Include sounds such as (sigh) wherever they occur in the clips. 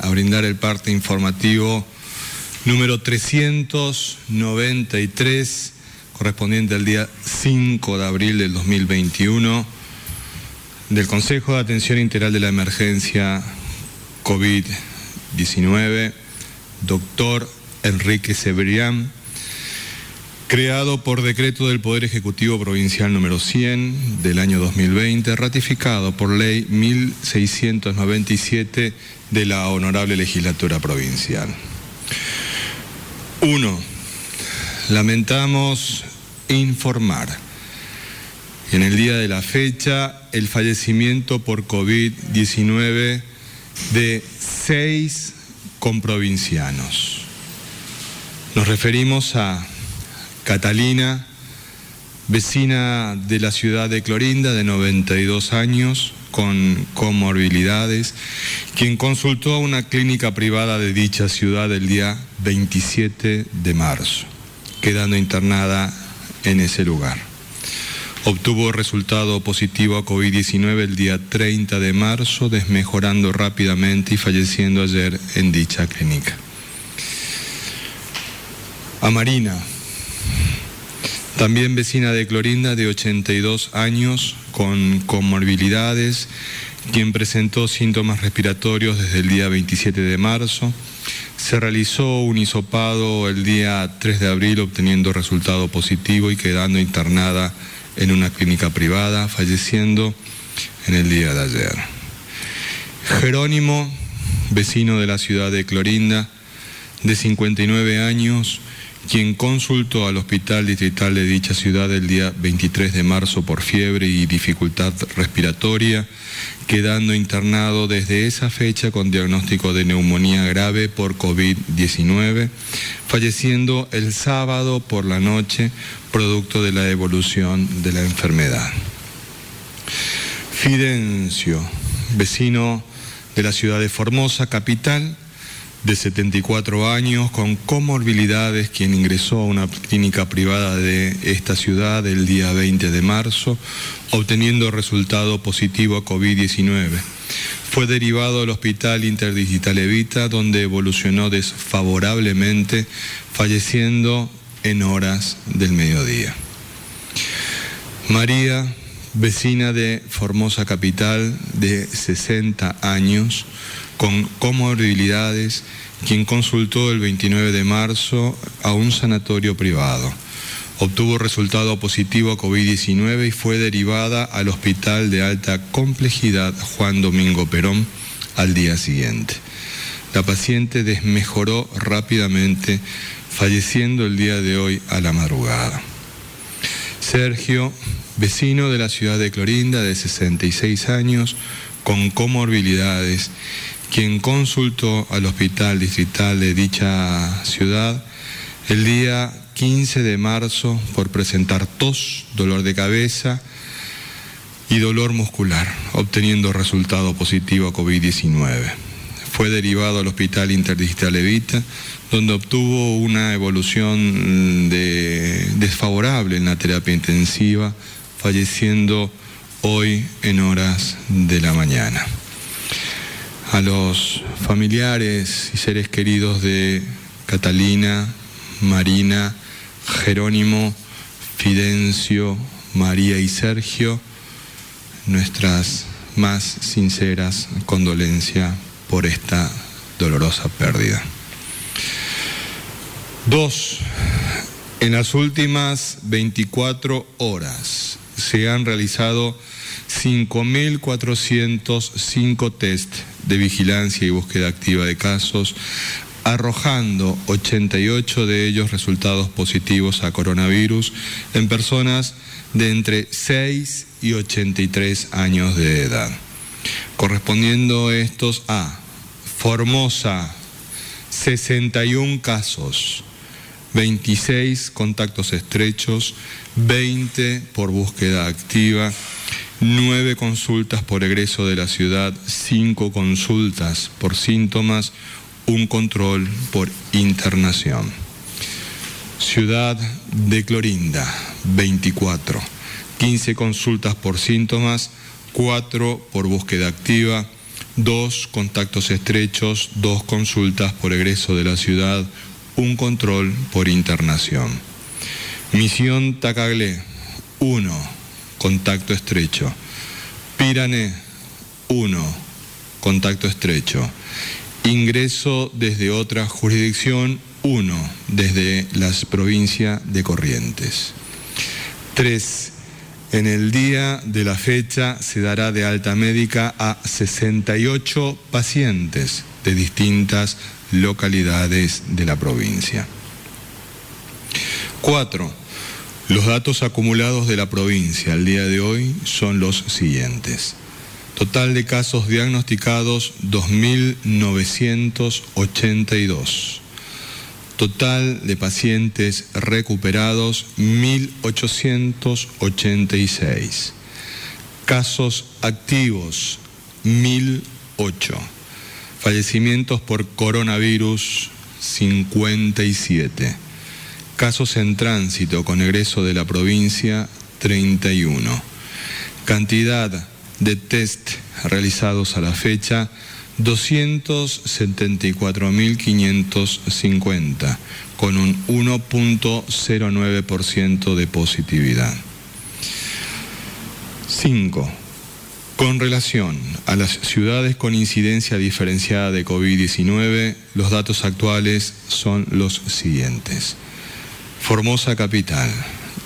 a brindar el parte informativo número 393, correspondiente al día 5 de abril del 2021, del Consejo de Atención Integral de la Emergencia COVID-19, doctor Enrique Cebrián, creado por decreto del Poder Ejecutivo Provincial número 100 del año 2020, ratificado por ley 1697 de la Honorable Legislatura Provincial. 1. Lamentamos informar en el día de la fecha el fallecimiento por COVID-19 de seis comprovincianos. Nos referimos a Catalina, vecina de la ciudad de Clorinda, de 92 años, con comorbilidades, quien consultó a una clínica privada de dicha ciudad el día 27 de marzo, quedando internada en ese lugar. Obtuvo resultado positivo a COVID-19 el día 30 de marzo, desmejorando rápidamente y falleciendo ayer en dicha clínica. A Marina, también vecina de Clorinda, de 82 años, con comorbilidades, quien presentó síntomas respiratorios desde el día 27 de marzo. Se realizó un hisopado el día 3 de abril obteniendo resultado positivo y quedando internada en una clínica privada, falleciendo en el día de ayer. Jerónimo, vecino de la ciudad de Clorinda, de 59 años, quien consultó al hospital distrital de dicha ciudad el día 23 de marzo por fiebre y dificultad respiratoria, quedando internado desde esa fecha con diagnóstico de neumonía grave por COVID-19, falleciendo el sábado por la noche producto de la evolución de la enfermedad. Fidencio, vecino de la ciudad de Formosa, capital, de 74 años con comorbilidades, quien ingresó a una clínica privada de esta ciudad el día 20 de marzo, obteniendo resultado positivo a COVID-19. Fue derivado al Hospital Interdigital Evita, donde evolucionó desfavorablemente, falleciendo en horas del mediodía. María, vecina de Formosa Capital, de 60 años, con comorbilidades, quien consultó el 29 de marzo a un sanatorio privado. Obtuvo resultado positivo a COVID-19 y fue derivada al Hospital de Alta Complejidad Juan Domingo Perón al día siguiente. La paciente desmejoró rápidamente, falleciendo el día de hoy a la madrugada. Sergio, vecino de la ciudad de Clorinda, de 66 años, con comorbilidades, quien consultó al hospital distrital de dicha ciudad el día 15 de marzo por presentar tos, dolor de cabeza y dolor muscular, obteniendo resultado positivo a COVID-19. Fue derivado al Hospital Interdigital Evita, donde obtuvo una evolución desfavorable en la terapia intensiva, falleciendo hoy en horas de la mañana a los familiares y seres queridos de Catalina, Marina, Jerónimo, Fidencio, María y Sergio, nuestras más sinceras condolencias por esta dolorosa pérdida. Dos, en las últimas 24 horas se han realizado 5.405 test de vigilancia y búsqueda activa de casos, arrojando 88 de ellos resultados positivos a coronavirus en personas de entre 6 y 83 años de edad, correspondiendo estos a Formosa 61 casos, 26 contactos estrechos, 20 por búsqueda activa, 9 consultas por egreso de la ciudad, 5 consultas por síntomas, un control por internación. Ciudad de Clorinda, 24. 15 consultas por síntomas, 4 por búsqueda activa, 2 contactos estrechos, 2 consultas por egreso de la ciudad, un control por internación. Misión Tacaglé, 1, contacto estrecho. Pirané, 1, contacto estrecho. Ingreso desde otra jurisdicción, 1, desde la provincia de Corrientes. 3. En el día de la fecha se dará de alta médica a 68 pacientes de distintas localidades de la provincia. 4. Los datos acumulados de la provincia al día de hoy son los siguientes. Total de casos diagnosticados 2.982. Total de pacientes recuperados 1.886. Casos activos 1.008. Fallecimientos por coronavirus 57. Casos en tránsito con egreso de la provincia 31. Cantidad de test realizados a la fecha 274.550, con un 1.09% de positividad. 5. Con relación a las ciudades con incidencia diferenciada de COVID-19, los datos actuales son los siguientes. Formosa Capital,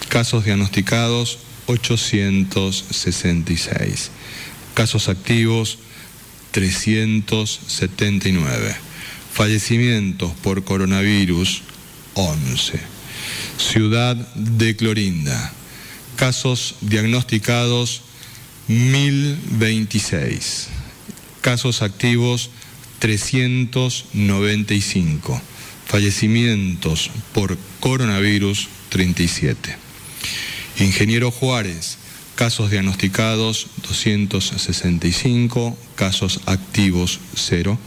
casos diagnosticados 866, casos activos 379. Fallecimientos por coronavirus, 11. Ciudad de Clorinda. Casos diagnosticados, 1026. Casos activos, 395. Fallecimientos por coronavirus, 37. Ingeniero Juárez, casos diagnosticados 265, casos activos 0,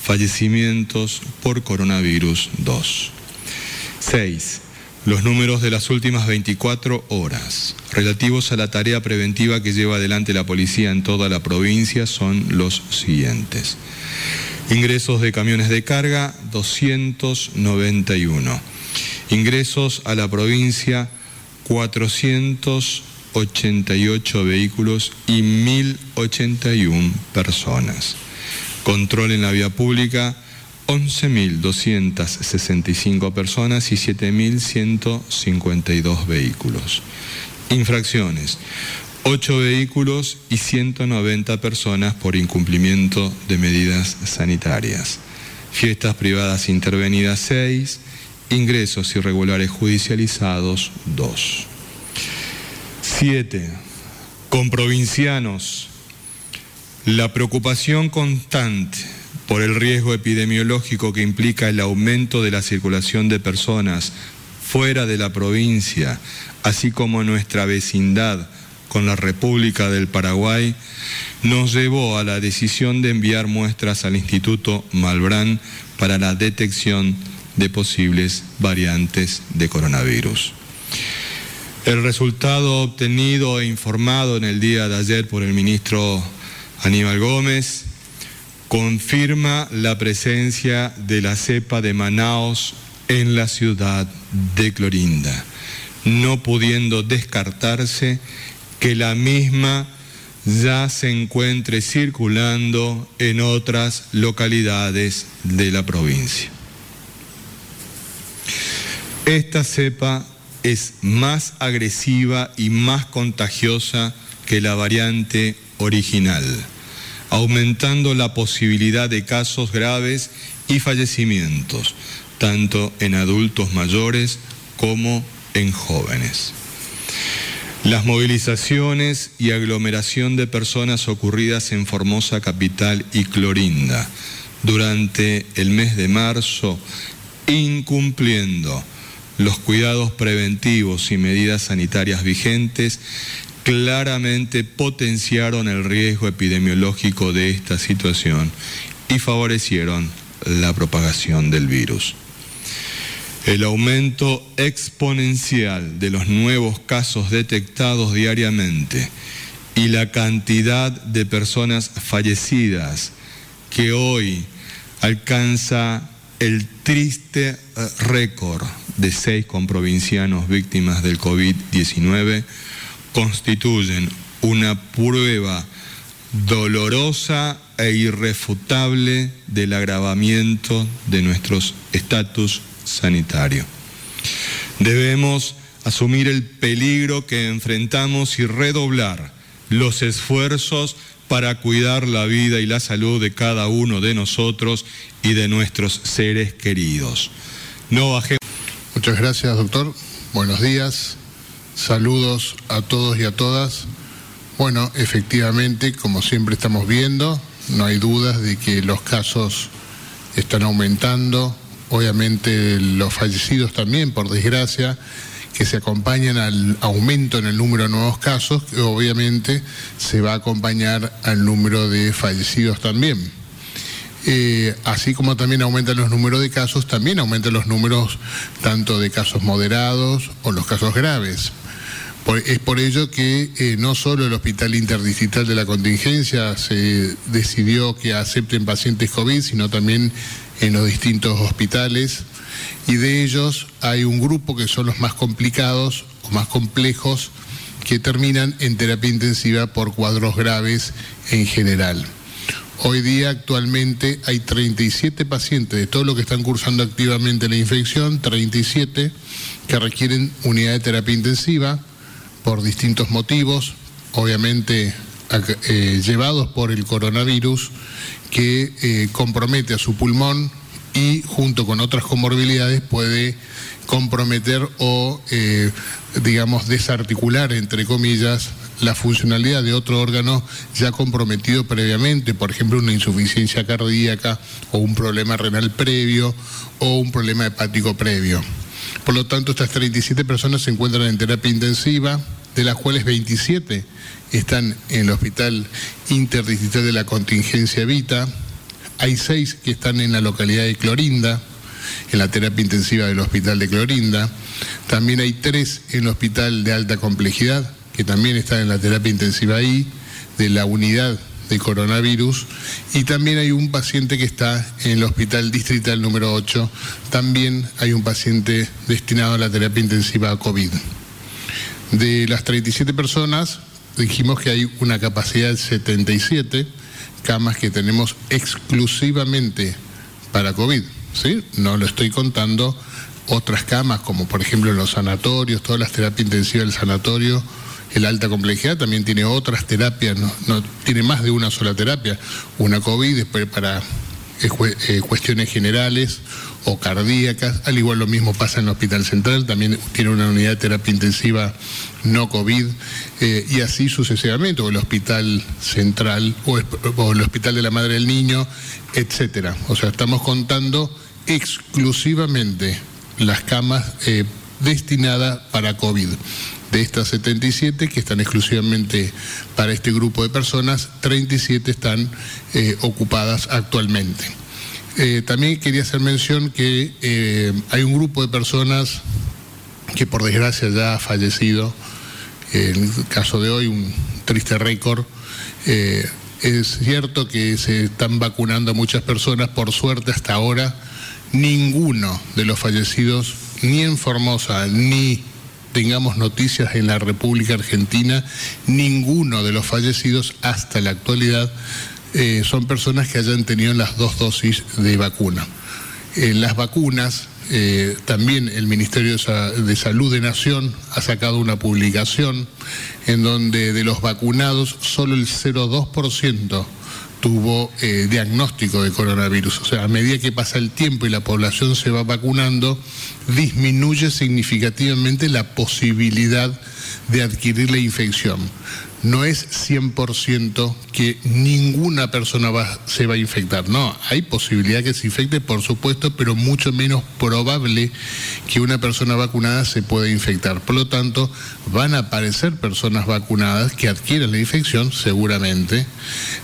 fallecimientos por coronavirus 2. 6. Los números de las últimas 24 horas relativos a la tarea preventiva que lleva adelante la policía en toda la provincia son los siguientes. Ingresos de camiones de carga 291. Ingresos a la provincia 400 88 vehículos y 1.081 personas. Control en la vía pública, 11.265 personas y 7.152 vehículos. Infracciones, 8 vehículos y 190 personas por incumplimiento de medidas sanitarias. Fiestas privadas intervenidas 6, ingresos irregulares judicializados 2. Siete, con provincianos, la preocupación constante por el riesgo epidemiológico que implica el aumento de la circulación de personas fuera de la provincia, así como nuestra vecindad con la República del Paraguay, nos llevó a la decisión de enviar muestras al Instituto Malbrán para la detección de posibles variantes de coronavirus. El resultado obtenido e informado en el día de ayer por el ministro Aníbal Gómez confirma la presencia de la cepa de Manaos en la ciudad de Clorinda, no pudiendo descartarse que la misma ya se encuentre circulando en otras localidades de la provincia. Esta cepa es más agresiva y más contagiosa que la variante original, aumentando la posibilidad de casos graves y fallecimientos, tanto en adultos mayores como en jóvenes. Las movilizaciones y aglomeración de personas ocurridas en Formosa Capital y Clorinda durante el mes de marzo, incumpliendo los cuidados preventivos y medidas sanitarias vigentes, claramente potenciaron el riesgo epidemiológico de esta situación y favorecieron la propagación del virus. El aumento exponencial de los nuevos casos detectados diariamente y la cantidad de personas fallecidas que hoy alcanza el triste eh, récord de seis comprovincianos víctimas del COVID-19 constituyen una prueba dolorosa e irrefutable del agravamiento de nuestros estatus sanitario. Debemos asumir el peligro que enfrentamos y redoblar los esfuerzos para cuidar la vida y la salud de cada uno de nosotros y de nuestros seres queridos. No bajemos. Muchas gracias, doctor. Buenos días. Saludos a todos y a todas. Bueno, efectivamente, como siempre estamos viendo, no hay dudas de que los casos están aumentando, obviamente los fallecidos también, por desgracia, que se acompañan al aumento en el número de nuevos casos, que obviamente se va a acompañar al número de fallecidos también. Eh, así como también aumentan los números de casos, también aumentan los números tanto de casos moderados o los casos graves. es por ello que eh, no solo el Hospital Interdistrital de la Contingencia se decidió que acepten pacientes COVID, sino también en los distintos hospitales y de ellos hay un grupo que son los más complicados o más complejos que terminan en terapia intensiva por cuadros graves en general. Hoy día actualmente hay 37 pacientes de todos los que están cursando activamente la infección, 37 que requieren unidad de terapia intensiva por distintos motivos, obviamente eh, llevados por el coronavirus que eh, compromete a su pulmón, y junto con otras comorbilidades puede comprometer o, eh, digamos, desarticular, entre comillas, la funcionalidad de otro órgano ya comprometido previamente, por ejemplo, una insuficiencia cardíaca o un problema renal previo o un problema hepático previo. Por lo tanto, estas 37 personas se encuentran en terapia intensiva, de las cuales 27 están en el Hospital Interdistrital de la Contingencia Vita, hay seis que están en la localidad de Clorinda, en la terapia intensiva del hospital de Clorinda. También hay tres en el hospital de alta complejidad, que también están en la terapia intensiva ahí, de la unidad de coronavirus. Y también hay un paciente que está en el hospital distrital número 8. También hay un paciente destinado a la terapia intensiva a COVID. De las 37 personas, dijimos que hay una capacidad de 77 camas que tenemos exclusivamente para COVID, ¿sí? No lo estoy contando otras camas, como por ejemplo en los sanatorios, todas las terapias intensivas del sanatorio, el alta complejidad también tiene otras terapias, no, tiene más de una sola terapia, una COVID, después para eh, eh, cuestiones generales o cardíacas, al igual lo mismo pasa en el Hospital Central, también tiene una unidad de terapia intensiva no COVID, eh, y así sucesivamente, o el Hospital Central, o, el Hospital de la Madre del Niño, etcétera. O sea, estamos contando exclusivamente las camas destinadas para COVID. De estas 77 que están exclusivamente para este grupo de personas, 37 están ocupadas actualmente. Eh, también quería hacer mención que eh, hay un grupo de personas que por desgracia ya ha fallecido. En el caso de hoy, un triste récord. Eh, es cierto que se están vacunando a muchas personas, por suerte hasta ahora ninguno de los fallecidos, ni en Formosa, ni tengamos noticias en la República Argentina, ninguno de los fallecidos hasta la actualidad eh, son personas que hayan tenido las dos dosis de vacuna. En las vacunas, eh, también el Ministerio de Salud de Nación ha sacado una publicación en donde de los vacunados solo el 0,2% tuvo eh, diagnóstico de coronavirus. O sea, a medida que pasa el tiempo y la población se va vacunando, disminuye significativamente la posibilidad de adquirir la infección. No es 100% que ninguna persona se va a infectar. No, hay posibilidad que se infecte, por supuesto, pero mucho menos probable que una persona vacunada se pueda infectar. Por lo tanto, van a aparecer personas vacunadas que adquieren la infección, seguramente.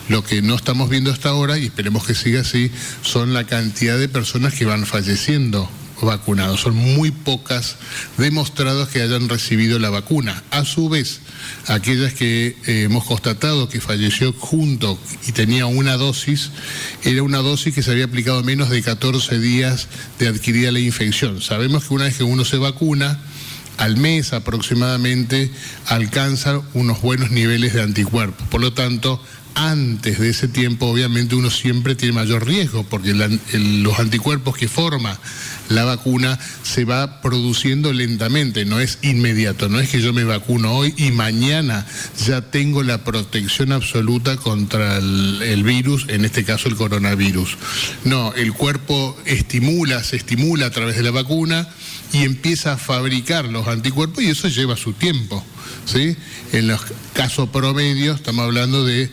Lo que no estamos viendo hasta ahora, y esperemos que siga así, son la cantidad de personas que van falleciendo vacunados. Son muy pocas demostrados que hayan recibido la vacuna. A su vez, aquellas que eh, hemos constatado que falleció junto y tenía una dosis, era una dosis que se había aplicado menos de 14 días de adquirida la infección. Sabemos que una vez que uno se vacuna, al mes aproximadamente alcanza unos buenos niveles de anticuerpos. Por lo tanto, antes de ese tiempo, obviamente uno siempre tiene mayor riesgo, porque los anticuerpos que forma la vacuna se va produciendo lentamente, no es inmediato, no es que yo me vacuno hoy y mañana ya tengo la protección absoluta contra el virus, en este caso el coronavirus. No, el cuerpo estimula, se estimula a través de la vacuna y empieza a fabricar los anticuerpos y eso lleva su tiempo. ¿sí? En los casos promedios estamos hablando de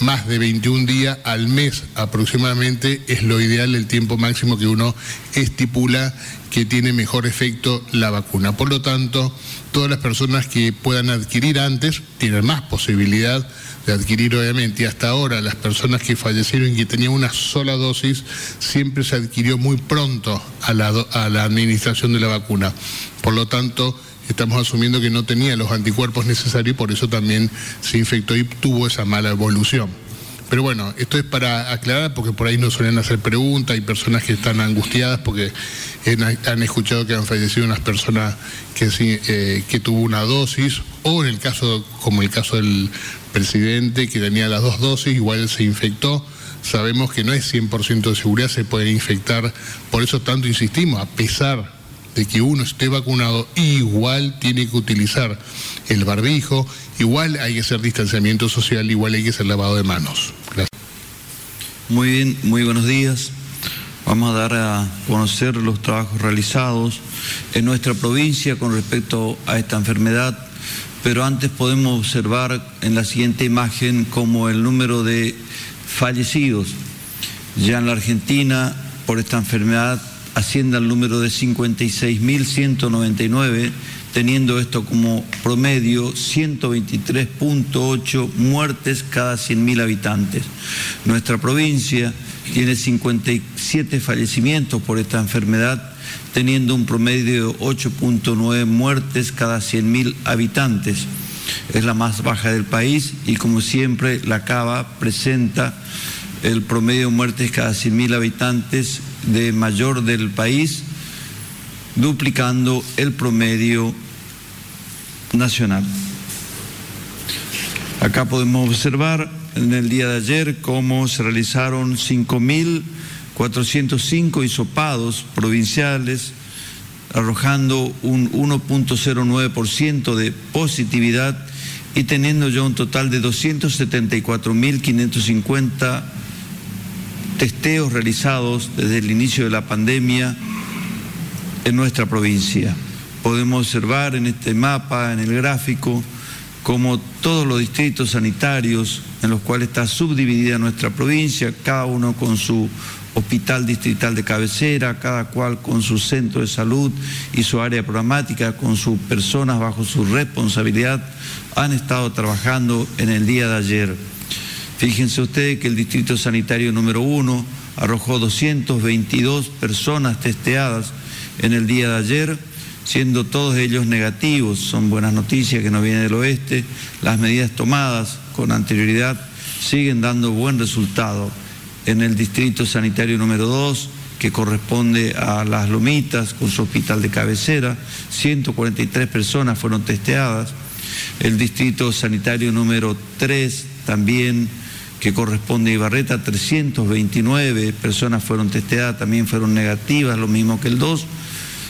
más de 21 días al mes aproximadamente, es lo ideal, el tiempo máximo que uno estipula que tiene mejor efecto la vacuna. Por lo tanto, todas las personas que puedan adquirir antes tienen más posibilidad de adquirir obviamente y hasta ahora las personas que fallecieron y que tenían una sola dosis siempre se adquirió muy pronto a la, a la administración de la vacuna. Por lo tanto, estamos asumiendo que no tenía los anticuerpos necesarios y por eso también se infectó y tuvo esa mala evolución. Pero bueno, esto es para aclarar porque por ahí nos suelen hacer preguntas, hay personas que están angustiadas porque han escuchado que han fallecido unas personas que, eh, que tuvo una dosis o en el caso, como el caso del presidente que tenía las dos dosis, igual se infectó. Sabemos que no es 100% de seguridad, se puede infectar, por eso tanto insistimos, a pesar de que uno esté vacunado, igual tiene que utilizar el barbijo, igual hay que hacer distanciamiento social, igual hay que hacer lavado de manos. Gracias. Muy bien, muy buenos días. Vamos a dar a conocer los trabajos realizados en nuestra provincia con respecto a esta enfermedad, pero antes podemos observar en la siguiente imagen como el número de fallecidos ya en la Argentina por esta enfermedad asciende al número de 56.199, teniendo esto como promedio 123.8 muertes cada 100.000 habitantes. Nuestra provincia tiene 57 fallecimientos por esta enfermedad, teniendo un promedio de 8.9 muertes cada 100.000 habitantes. Es la más baja del país y como siempre la Cava presenta el promedio de muertes cada 100.000 habitantes de mayor del país, duplicando el promedio nacional. Acá podemos observar en el día de ayer cómo se realizaron 5.405 hisopados provinciales, arrojando un 1.09% de positividad y teniendo ya un total de 274.550 testeos realizados desde el inicio de la pandemia en nuestra provincia. Podemos observar en este mapa, en el gráfico, como todos los distritos sanitarios en los cuales está subdividida nuestra provincia, cada uno con su hospital distrital de cabecera, cada cual con su centro de salud y su área programática, con sus personas bajo su responsabilidad, han estado trabajando en el día de ayer Fíjense ustedes que el Distrito Sanitario número uno arrojó 222 personas testeadas en el día de ayer, siendo todos ellos negativos. Son buenas noticias que nos vienen del oeste. Las medidas tomadas con anterioridad siguen dando buen resultado. En el Distrito Sanitario número 2, que corresponde a Las Lomitas, con su hospital de cabecera, 143 personas fueron testeadas. El Distrito Sanitario número 3 también que corresponde a Ibarreta, 329 personas fueron testeadas, también fueron negativas, lo mismo que el 2.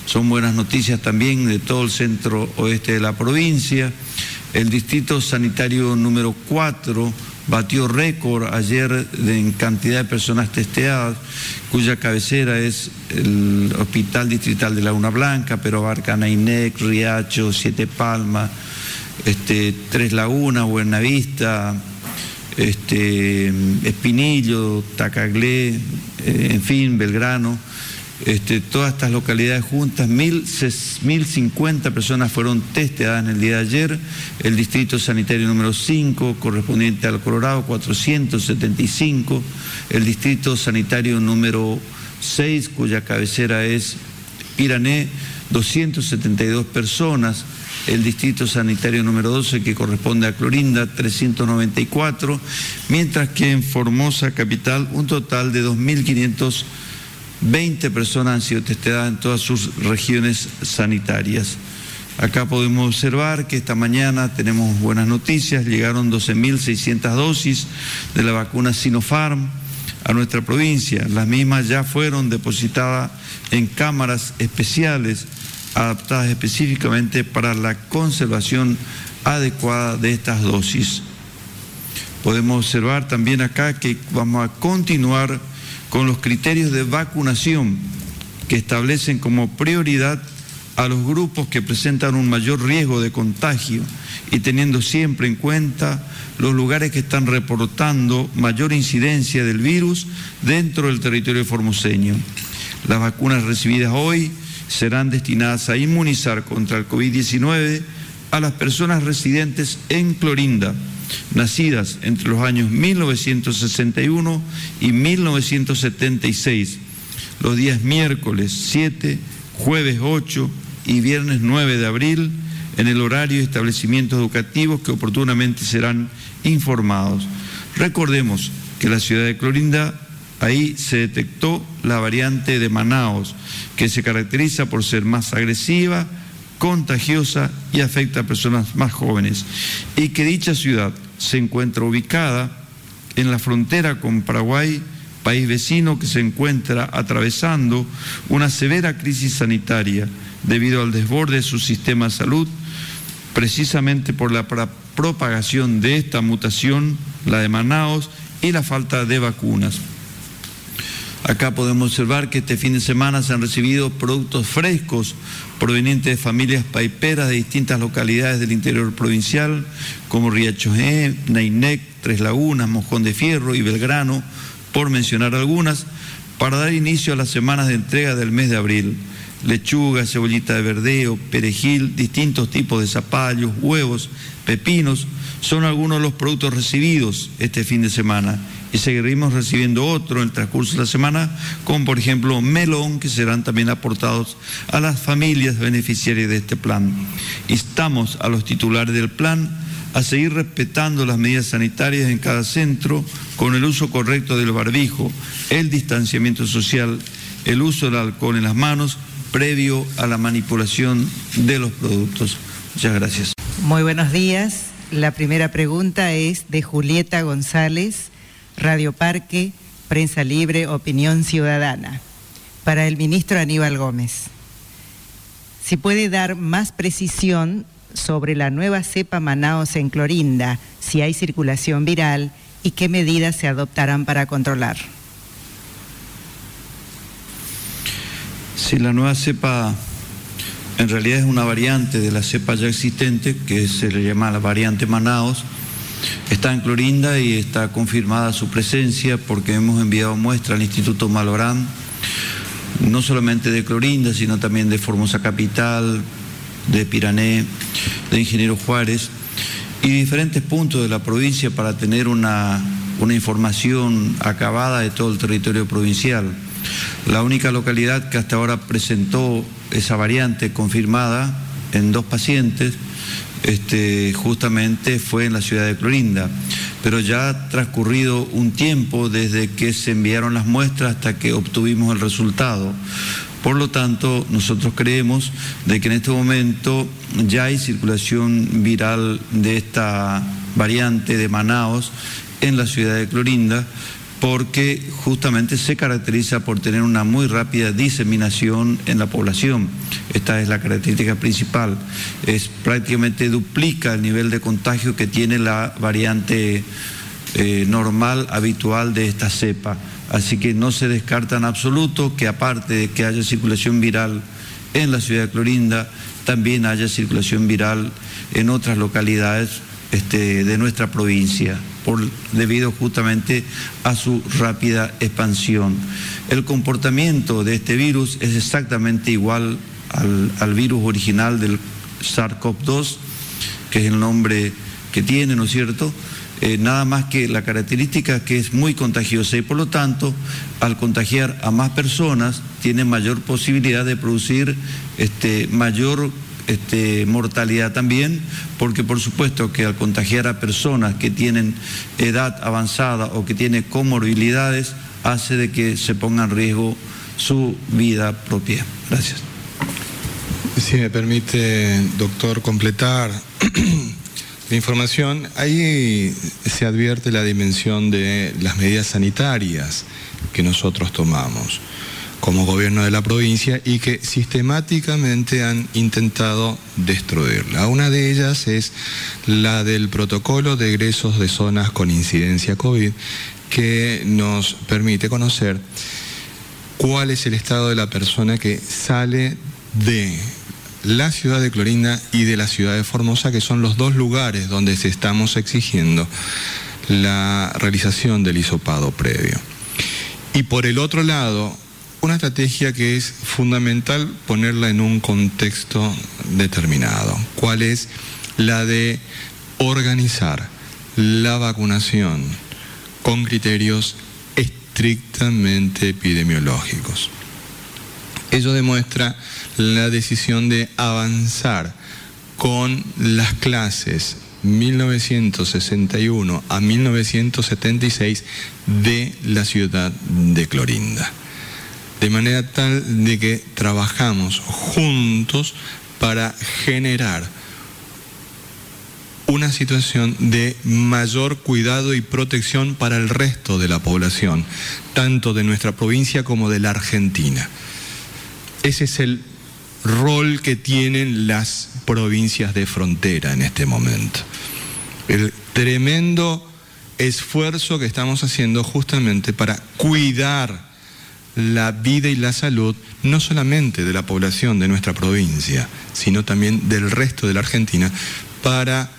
Son buenas noticias también de todo el centro oeste de la provincia. El distrito sanitario número 4 batió récord ayer en cantidad de personas testeadas, cuya cabecera es el Hospital Distrital de Laguna Blanca, pero abarca Nainec, Riacho, Siete Palmas, este, Tres Lagunas, Buenavista, este, Espinillo, Tacaglé, eh, en fin, Belgrano. Este, todas estas localidades juntas, 1.050 personas fueron testeadas en el día de ayer, el distrito sanitario número 5, correspondiente al Colorado, 475, el distrito sanitario número 6, cuya cabecera es Pirané, 272 personas, el distrito sanitario número 12 que corresponde a Clorinda, 394, mientras que en Formosa Capital un total de 2.520 personas han sido testeadas en todas sus regiones sanitarias. Acá podemos observar que esta mañana tenemos buenas noticias, llegaron 12.600 dosis de la vacuna Sinopharm a nuestra provincia. Las mismas ya fueron depositadas en cámaras especiales adaptadas específicamente para la conservación adecuada de estas dosis. Podemos observar también acá que vamos a continuar con los criterios de vacunación que establecen como prioridad a los grupos que presentan un mayor riesgo de contagio y teniendo siempre en cuenta los lugares que están reportando mayor incidencia del virus dentro del territorio formoseño. Las vacunas recibidas hoy serán destinadas a inmunizar contra el COVID-19 a las personas residentes en Clorinda, nacidas entre los años 1961 y 1976, los días miércoles 7, jueves 8 y viernes 9 de abril, en el horario de establecimientos educativos que oportunamente serán informados. Recordemos que la ciudad de Clorinda Ahí se detectó la variante de Manaos, que se caracteriza por ser más agresiva, contagiosa y afecta a personas más jóvenes, y que dicha ciudad se encuentra ubicada en la frontera con Paraguay, país vecino que se encuentra atravesando una severa crisis sanitaria debido al desborde de su sistema de salud, precisamente por la propagación de esta mutación, la de Manaos, y la falta de vacunas. Acá podemos observar que este fin de semana se han recibido productos frescos provenientes de familias paiperas de distintas localidades del interior provincial, como Riachoé, Nainec, Tres Lagunas, Mojón de Fierro y Belgrano, por mencionar algunas, para dar inicio a las semanas de entrega del mes de abril. Lechuga, cebollita de verdeo, perejil, distintos tipos de zapallos, huevos, pepinos, son algunos de los productos recibidos este fin de semana y seguiremos recibiendo otro en el transcurso de la semana, como por ejemplo melón, que serán también aportados a las familias beneficiarias de este plan. Instamos a los titulares del plan a seguir respetando las medidas sanitarias en cada centro con el uso correcto del barbijo, el distanciamiento social, el uso del alcohol en las manos previo a la manipulación de los productos. Muchas gracias. Muy buenos días. La primera pregunta es de Julieta González Radio Parque, Prensa Libre, Opinión Ciudadana. Para el ministro Aníbal Gómez. Si puede dar más precisión sobre la nueva cepa Manaos en Clorinda, si hay circulación viral y qué medidas se adoptarán para controlar. Si la nueva cepa en realidad es una variante de la cepa ya existente, que se le llama la variante Manaos, Está en Clorinda y está confirmada su presencia porque hemos enviado muestra al Instituto Malorán, no solamente de Clorinda, sino también de Formosa Capital, de Pirané, de Ingeniero Juárez y diferentes puntos de la provincia para tener una, una información acabada de todo el territorio provincial. La única localidad que hasta ahora presentó esa variante confirmada en dos pacientes este, justamente fue en la ciudad de Clorinda. Pero ya ha transcurrido un tiempo desde que se enviaron las muestras hasta que obtuvimos el resultado. Por lo tanto, nosotros creemos de que en este momento ya hay circulación viral de esta variante de Manaos en la ciudad de Clorinda, porque justamente se caracteriza por tener una muy rápida diseminación en la población. Esta es la característica principal. Es prácticamente duplica el nivel de contagio que tiene la variante eh, normal, habitual de esta cepa. Así que no se descarta en absoluto que aparte de que haya circulación viral en la ciudad de Clorinda, también haya circulación viral en otras localidades este, de nuestra provincia, por, debido justamente a su rápida expansión. El comportamiento de este virus es exactamente igual al, al virus original del SARS-CoV-2, que es el nombre que tiene, ¿no es cierto? Eh, nada más que la característica que es muy contagiosa y por lo tanto al contagiar a más personas tiene mayor posibilidad de producir este, mayor este, mortalidad también, porque por supuesto que al contagiar a personas que tienen edad avanzada o que tienen comorbilidades, hace de que se ponga en riesgo su vida propia. Gracias. Si me permite, doctor, completar (clears throat) la información, ahí se advierte la dimensión de las medidas sanitarias que nosotros tomamos como gobierno de la provincia y que sistemáticamente han intentado destruirla. Una de ellas es la del protocolo de egresos de zonas con incidencia COVID que nos permite conocer cuál es el estado de la persona que sale de la ciudad de Clorinda y de la ciudad de Formosa, que son los dos lugares donde se estamos exigiendo la realización del hisopado previo. Y por el otro lado, una estrategia que es fundamental ponerla en un contexto determinado. ¿Cuál es? La de organizar la vacunación con criterios estrictamente epidemiológicos. Ello demuestra la decisión de avanzar con las clases 1961 a 1976 de la ciudad de Clorinda de manera tal de que trabajamos juntos para generar una situación de mayor cuidado y protección para el resto de la población, tanto de nuestra provincia como de la Argentina. Ese es el rol que tienen las provincias de frontera en este momento. El tremendo esfuerzo que estamos haciendo justamente para cuidar la vida y la salud no solamente de la población de nuestra provincia, sino también del resto de la Argentina, para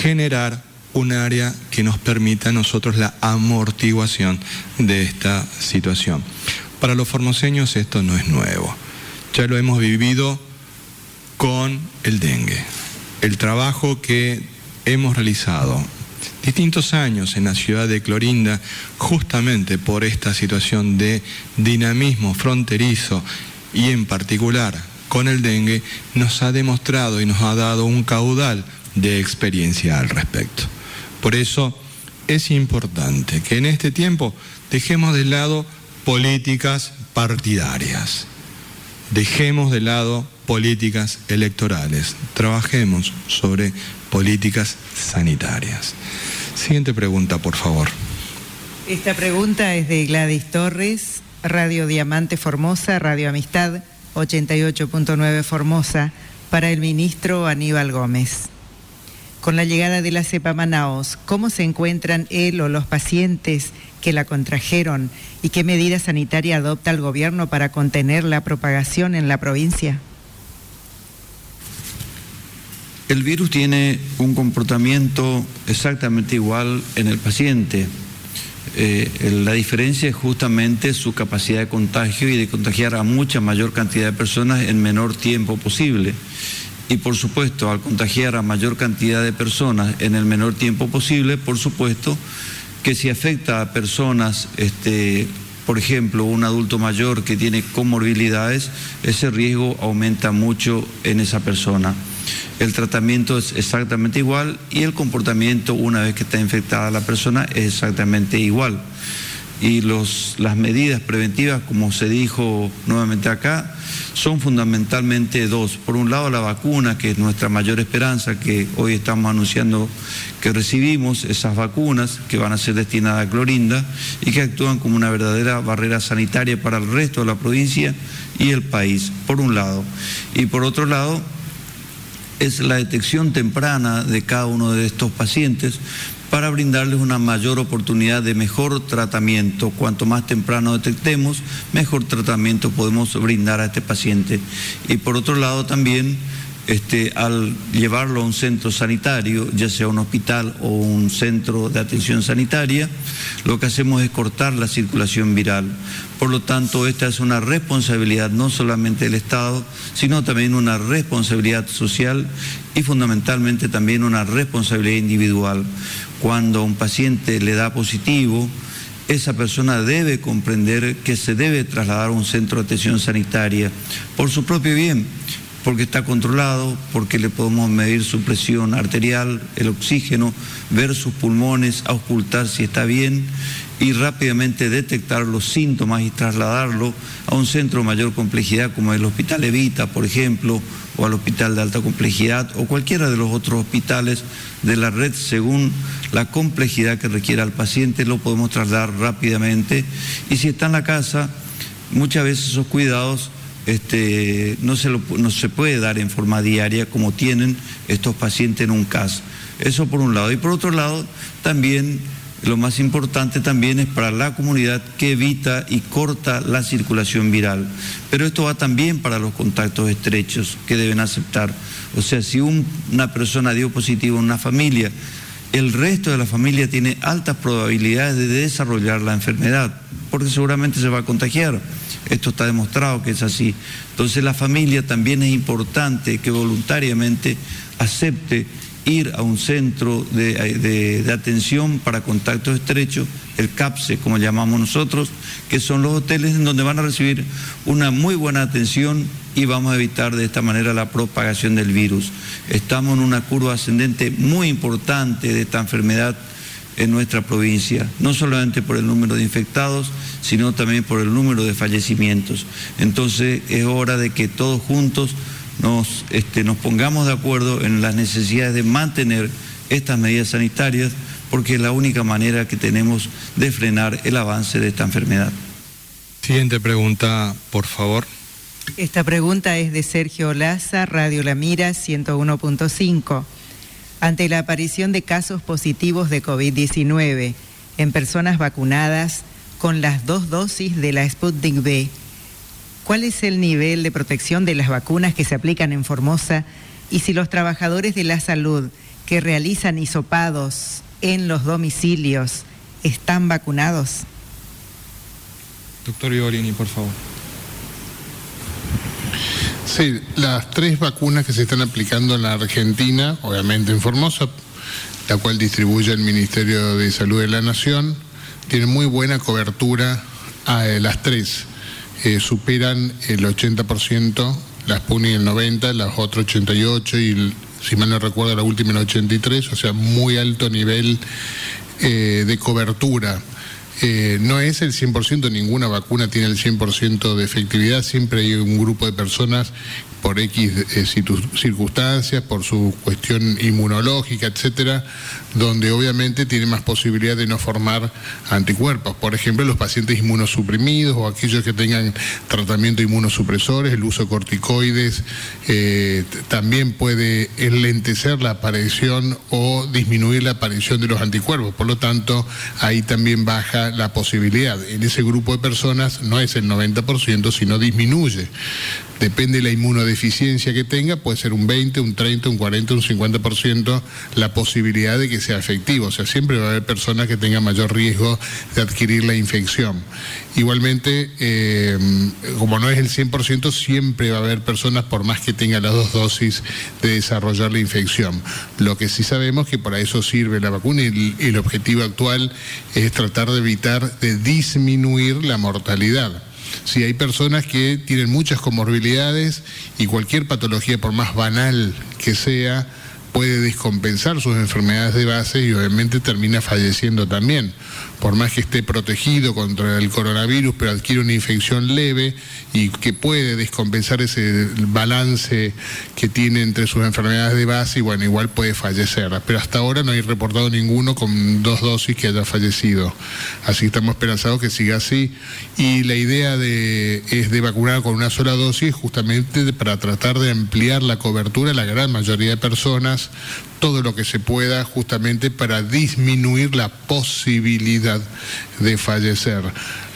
generar un área que nos permita a nosotros la amortiguación de esta situación. Para los formoseños esto no es nuevo, ya lo hemos vivido con el dengue. El trabajo que hemos realizado distintos años en la ciudad de Clorinda, justamente por esta situación de dinamismo fronterizo y en particular con el dengue, nos ha demostrado y nos ha dado un caudal de experiencia al respecto. Por eso es importante que en este tiempo dejemos de lado políticas partidarias, dejemos de lado políticas electorales, trabajemos sobre políticas sanitarias. Siguiente pregunta, por favor. Esta pregunta es de Gladys Torres, Radio Diamante Formosa, Radio Amistad 88.9 Formosa, para el ministro Aníbal Gómez. Con la llegada de la cepa Manaos, ¿cómo se encuentran él o los pacientes que la contrajeron y qué medida sanitaria adopta el gobierno para contener la propagación en la provincia? El virus tiene un comportamiento exactamente igual en el paciente. Eh, la diferencia es justamente su capacidad de contagio y de contagiar a mucha mayor cantidad de personas en menor tiempo posible. Y por supuesto, al contagiar a mayor cantidad de personas en el menor tiempo posible, por supuesto que si afecta a personas, este, por ejemplo, un adulto mayor que tiene comorbilidades, ese riesgo aumenta mucho en esa persona el tratamiento es exactamente igual y el comportamiento una vez que está infectada la persona es exactamente igual. Y las medidas preventivas, como se dijo nuevamente acá, son fundamentalmente dos. Por un lado, la vacuna, que es nuestra mayor esperanza, que hoy estamos anunciando que recibimos esas vacunas que van a ser destinadas a Clorinda y que actúan como una verdadera barrera sanitaria para el resto de la provincia y el país, por un lado. Y por otro lado, es la detección temprana de cada uno de estos pacientes para brindarles una mayor oportunidad de mejor tratamiento. Cuanto más temprano detectemos, mejor tratamiento podemos brindar a este paciente. Y por otro lado también este, al llevarlo a un centro sanitario, ya sea un hospital o un centro de atención sanitaria, lo que hacemos es cortar la circulación viral. Por lo tanto, esta es una responsabilidad no solamente del Estado, sino también una responsabilidad social y fundamentalmente también una responsabilidad individual. Cuando un paciente le da positivo, esa persona debe comprender que se debe trasladar a un centro de atención sanitaria por su propio bien porque está controlado, porque le podemos medir su presión arterial, el oxígeno, ver sus pulmones, auscultar si está bien y rápidamente detectar los síntomas y trasladarlo a un centro de mayor complejidad como el Hospital Evita, por ejemplo, o al Hospital de Alta Complejidad o cualquiera de los otros hospitales de la red según la complejidad que requiera el paciente, lo podemos trasladar rápidamente. Y si está en la casa, muchas veces esos cuidados este, no, se no se puede dar en forma diaria como tienen estos pacientes en un caso. Eso por un lado. Y por otro lado, también lo más importante también es para la comunidad que evita y corta la circulación viral. Pero esto va también para los contactos estrechos que deben aceptar. O sea, si una persona dio positivo en una familia, el resto de la familia tiene altas probabilidades de desarrollar la enfermedad, porque seguramente se va a contagiar. Esto está demostrado que es así. Entonces la familia también es importante que voluntariamente acepte ir a un centro de, atención para contactos estrechos, el CAPSE, como llamamos nosotros, que son los hoteles en donde van a recibir una muy buena atención y vamos a evitar de esta manera la propagación del virus. Estamos en una curva ascendente muy importante de esta enfermedad en nuestra provincia, no solamente por el número de infectados, sino también por el número de fallecimientos. Entonces es hora de que todos juntos nos, este, nos pongamos de acuerdo en las necesidades de mantener estas medidas sanitarias, porque es la única manera que tenemos de frenar el avance de esta enfermedad. Siguiente pregunta, por favor. Esta pregunta es de Sergio Laza, Radio La Mira 101.5 ante la aparición de casos positivos de COVID-19 en personas vacunadas con las dos dosis de la Sputnik B. ¿Cuál es el nivel de protección de las vacunas que se aplican en Formosa y si los trabajadores de la salud que realizan hisopados en los domicilios están vacunados? Doctor Igorini, por favor. Sí, las tres vacunas que se están aplicando en la Argentina, obviamente en Formosa, la cual distribuye el Ministerio de Salud de la Nación, tienen muy buena cobertura a las tres. Eh, superan el 80%, las Sputnik el 90%, las otras 88% y si mal no recuerdo la última el 83%, o sea, muy alto nivel eh, de cobertura. Eh, no es el 100%, ninguna vacuna tiene el 100% de efectividad, siempre hay un grupo de personas por X eh, circunstancias, por su cuestión inmunológica, etcétera, donde obviamente tiene más posibilidad de no formar anticuerpos. Por ejemplo, los pacientes inmunosuprimidos o aquellos que tengan tratamiento inmunosupresores, el uso de corticoides eh, también puede enlentecer la aparición o disminuir la aparición de los anticuerpos. Por lo tanto, ahí también baja la posibilidad. En ese grupo de personas no es el 90%, sino disminuye depende de la inmunodeficiencia que tenga, puede ser un 20, un 30, un 40, un 50% la posibilidad de que sea efectivo. O sea, siempre va a haber personas que tengan mayor riesgo de adquirir la infección. Igualmente, eh, como no es el 100%, siempre va a haber personas, por más que tengan las dos dosis, de desarrollar la infección. Lo que sí sabemos que para eso sirve la vacuna y el objetivo actual es tratar de evitar, de disminuir la mortalidad si hay personas que tienen muchas comorbilidades y cualquier patología, por más banal que sea, puede descompensar sus enfermedades de base y obviamente termina falleciendo también por más que esté protegido contra el coronavirus, pero adquiere una infección leve y que puede descompensar ese balance que tiene entre sus enfermedades de base y bueno, igual puede fallecer. Pero hasta ahora no hay reportado ninguno con dos dosis que haya fallecido. Así estamos esperanzados que siga así. Y la idea de, es de vacunar con una sola dosis justamente para tratar de ampliar la cobertura a la gran mayoría de personas todo lo que se pueda justamente para disminuir la posibilidad de fallecer.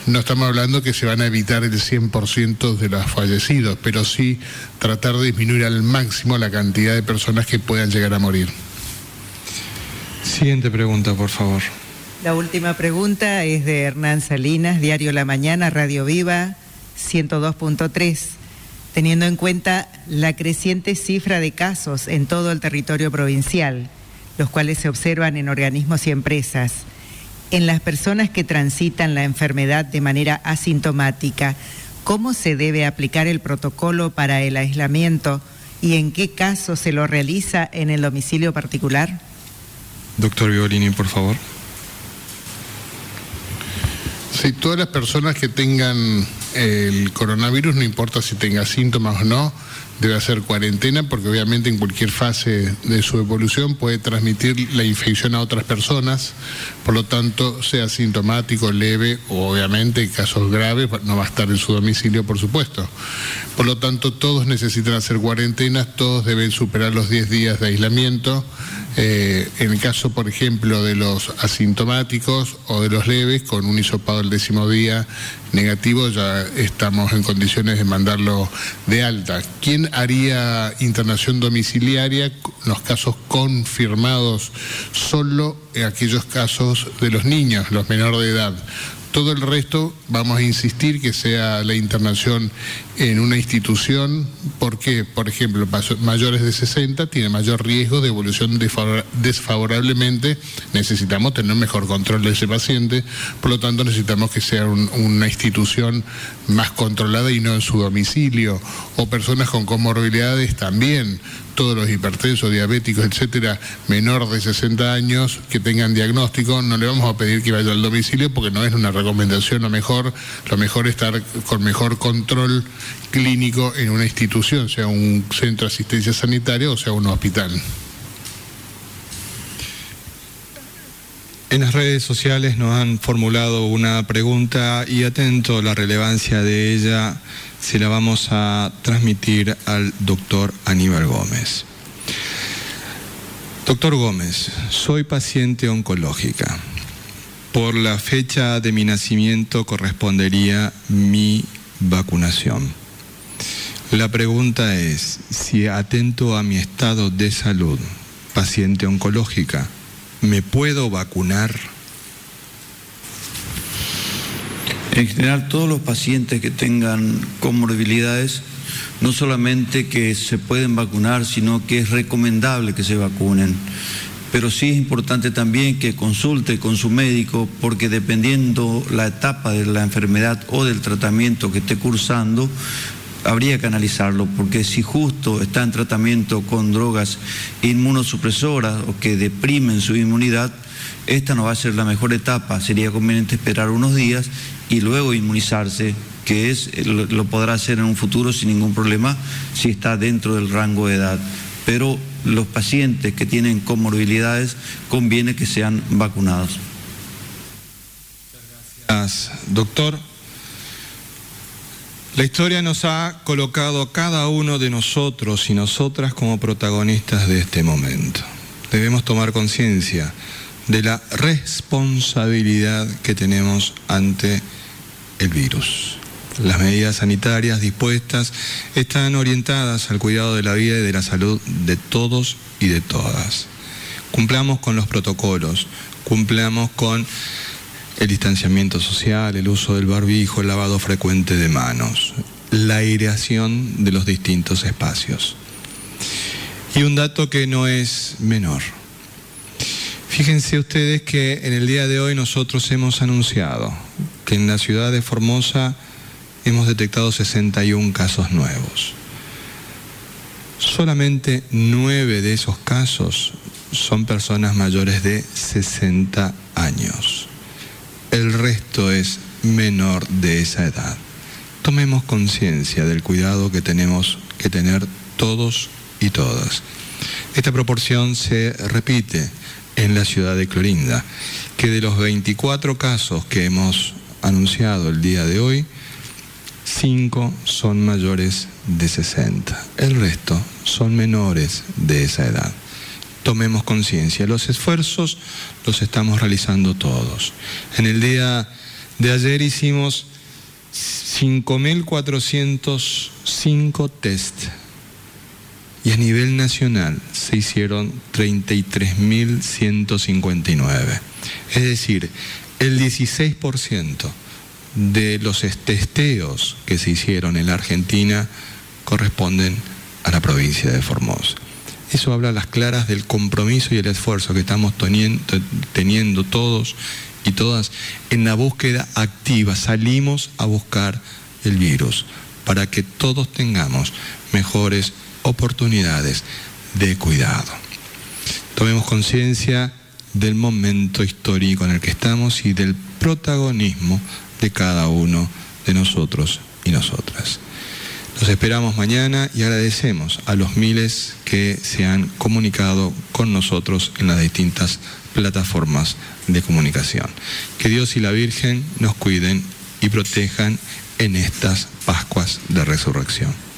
no estamos hablando que se van a evitar el 100% de los fallecidos, pero sí tratar de disminuir al máximo la cantidad de personas que puedan llegar a morir. Siguiente pregunta, por favor. La última pregunta es de Hernán Salinas, Diario La Mañana, Radio Viva, 102.3. Teniendo en cuenta la creciente cifra de casos en todo el territorio provincial, los cuales se observan en organismos y empresas, en las personas que transitan la enfermedad de manera asintomática, ¿cómo se debe aplicar el protocolo para el aislamiento y en qué caso se lo realiza en el domicilio particular? Doctor Violini, por favor. Sí, todas las personas que tengan el coronavirus, no importa si tenga síntomas o no, debe hacer cuarentena porque obviamente en cualquier fase de su evolución puede transmitir la infección a otras personas, por lo tanto, sea sintomático, leve o obviamente en casos graves no va a estar en su domicilio, por supuesto. Por lo tanto, todos necesitan hacer cuarentenas, todos deben superar los 10 días de aislamiento. Eh, en el caso, por ejemplo, de los asintomáticos o de los leves, con un hisopado el décimo día negativo, ya estamos en condiciones de mandarlo de alta. ¿Quién haría internación domiciliaria los casos confirmados? Solo en aquellos casos de los niños, los menores de edad. Todo el resto vamos a insistir que sea la internación en una institución porque, por ejemplo, mayores de 60 tienen mayor riesgo de evolución desfavorablemente. Necesitamos tener mejor control de ese paciente, por lo tanto necesitamos que sea una institución más controlada y no en su domicilio. O personas con comorbilidades también todos los hipertensos, diabéticos, etcétera, menor de 60 años que tengan diagnóstico, no le vamos a pedir que vaya al domicilio porque no es una recomendación, lo mejor, lo mejor estar con mejor control clínico en una institución, sea un centro de asistencia sanitaria o sea un hospital. En las redes sociales nos han formulado una pregunta y atento a la relevancia de ella se la vamos a transmitir al doctor Aníbal Gómez. Doctor Gómez, soy paciente oncológica. Por la fecha de mi nacimiento correspondería mi vacunación. La pregunta es si atento a mi estado de salud, paciente oncológica, ¿me puedo vacunar? En general, todos los pacientes que tengan comorbilidades, no solamente que se pueden vacunar, sino que es recomendable que se vacunen. Pero sí es importante también que consulte con su médico porque dependiendo la etapa de la enfermedad o del tratamiento que esté cursando, habría que analizarlo, porque si justo está en tratamiento con drogas inmunosupresoras o que deprimen su inmunidad, esta no va a ser la mejor etapa, sería conveniente esperar unos días y luego inmunizarse, que es lo podrá hacer en un futuro sin ningún problema si está dentro del rango de edad. Pero los pacientes que tienen comorbilidades conviene que sean vacunados. Gracias, doctor. La historia nos ha colocado a cada uno de nosotros y nosotras como protagonistas de este momento. Debemos tomar conciencia de la responsabilidad que tenemos ante el virus. Las medidas sanitarias dispuestas están orientadas al cuidado de la vida y de la salud de todos y de todas. Cumplamos con los protocolos, cumplamos con el distanciamiento social, el uso del barbijo, el lavado frecuente de manos, la aireación de los distintos espacios. Y un dato que no es menor. Fíjense ustedes que en el día de hoy nosotros hemos anunciado en la ciudad de Formosa hemos detectado 61 casos nuevos. Solamente nueve de esos casos son personas mayores de 60 años. El resto es menor de esa edad. Tomemos conciencia del cuidado que tenemos que tener todos y todas. Esta proporción se repite en la ciudad de Clorinda, que de los 24 casos que hemos anunciado el día de hoy, 5 son mayores de 60. El resto son menores de esa edad. Tomemos conciencia. Los esfuerzos los estamos realizando todos. En el día de ayer hicimos 5.405 test y a nivel nacional se hicieron 33.159. Es decir, el 16% de los testeos que se hicieron en la Argentina corresponden a la provincia de Formosa. Eso habla a las claras del compromiso y el esfuerzo que estamos teniendo todos y todas en la búsqueda activa. Salimos a buscar el virus para que todos tengamos mejores oportunidades de cuidado. Tomemos conciencia del momento histórico en el que estamos y del protagonismo de cada uno de nosotros y nosotras. Los esperamos mañana y agradecemos a los miles que se han comunicado con nosotros en las distintas plataformas de comunicación. Que Dios y la Virgen nos cuiden y protejan en estas Pascuas de Resurrección.